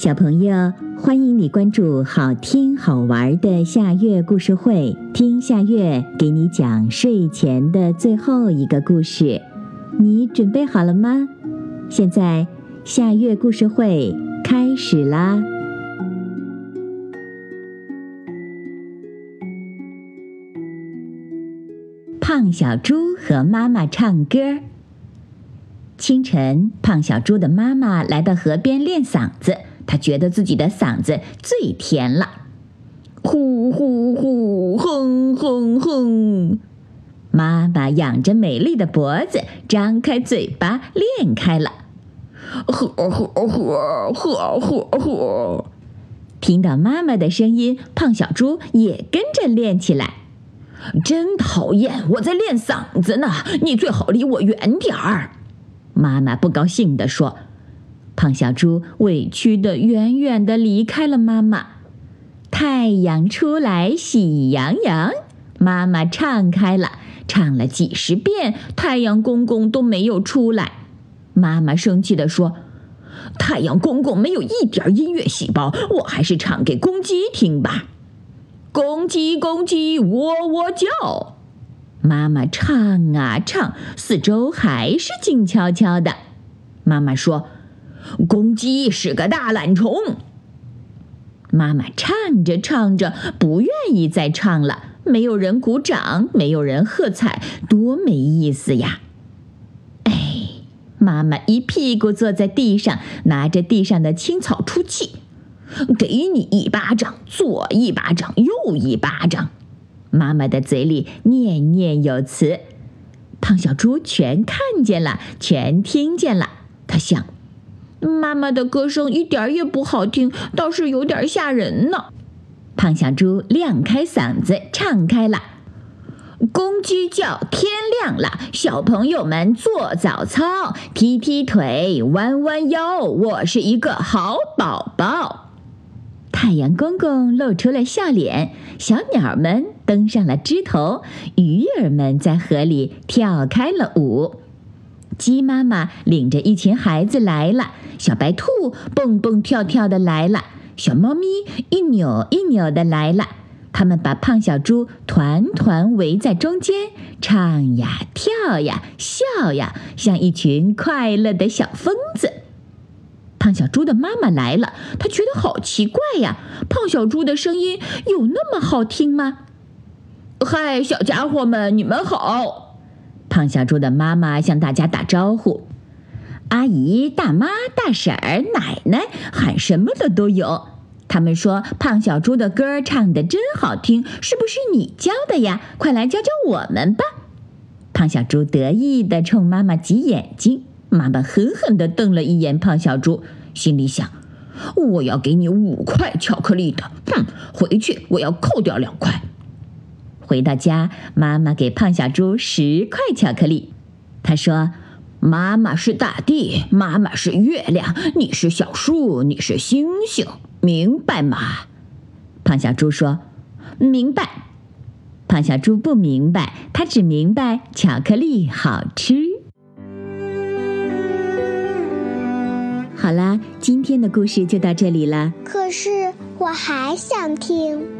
小朋友，欢迎你关注好听好玩的夏月故事会，听夏月给你讲睡前的最后一个故事。你准备好了吗？现在夏月故事会开始啦！胖小猪和妈妈唱歌。清晨，胖小猪的妈妈来到河边练嗓子。他觉得自己的嗓子最甜了，呼呼呼，哼哼哼。妈妈仰着美丽的脖子，张开嘴巴练开了，呵呵呵呵呵呵。听到妈妈的声音，胖小猪也跟着练起来。真讨厌！我在练嗓子呢，你最好离我远点儿。妈妈不高兴地说。胖小猪委屈的远远的离开了妈妈。太阳出来喜洋洋，妈妈唱开了，唱了几十遍，太阳公公都没有出来。妈妈生气地说：“太阳公公没有一点音乐细胞，我还是唱给公鸡听吧。”公鸡公鸡喔喔叫，妈妈唱啊唱，四周还是静悄悄的。妈妈说：“公鸡是个大懒虫。”妈妈唱着唱着，不愿意再唱了。没有人鼓掌，没有人喝彩，多没意思呀！哎，妈妈一屁股坐在地上，拿着地上的青草出气。给你一巴掌，左一巴掌，右一巴掌。妈妈的嘴里念念有词，胖小猪全看见了，全听见了。他想，妈妈的歌声一点也不好听，倒是有点吓人呢。胖小猪亮开嗓子唱开了：公鸡叫，天亮了，小朋友们做早操，踢踢腿，弯弯腰，我是一个好宝宝。太阳公公露出了笑脸，小鸟们登上了枝头，鱼儿们在河里跳开了舞，鸡妈妈领着一群孩子来了，小白兔蹦蹦跳跳的来了，小猫咪一扭一扭的来了，他们把胖小猪团团围在中间，唱呀跳呀笑呀，像一群快乐的小疯子。胖小猪的妈妈来了，她觉得好奇怪呀！胖小猪的声音有那么好听吗？嗨，小家伙们，你们好！胖小猪的妈妈向大家打招呼：“阿姨、大妈、大婶儿、奶奶，喊什么的都有。”他们说：“胖小猪的歌唱的真好听，是不是你教的呀？快来教教我们吧！”胖小猪得意地冲妈妈挤眼睛。妈妈狠狠地瞪了一眼胖小猪，心里想：“我要给你五块巧克力的。”哼，回去我要扣掉两块。回到家，妈妈给胖小猪十块巧克力。她说：“妈妈是大地，妈妈是月亮，你是小树，你是星星，明白吗？”胖小猪说：“明白。”胖小猪不明白，他只明白巧克力好吃。好啦，今天的故事就到这里了。可是我还想听。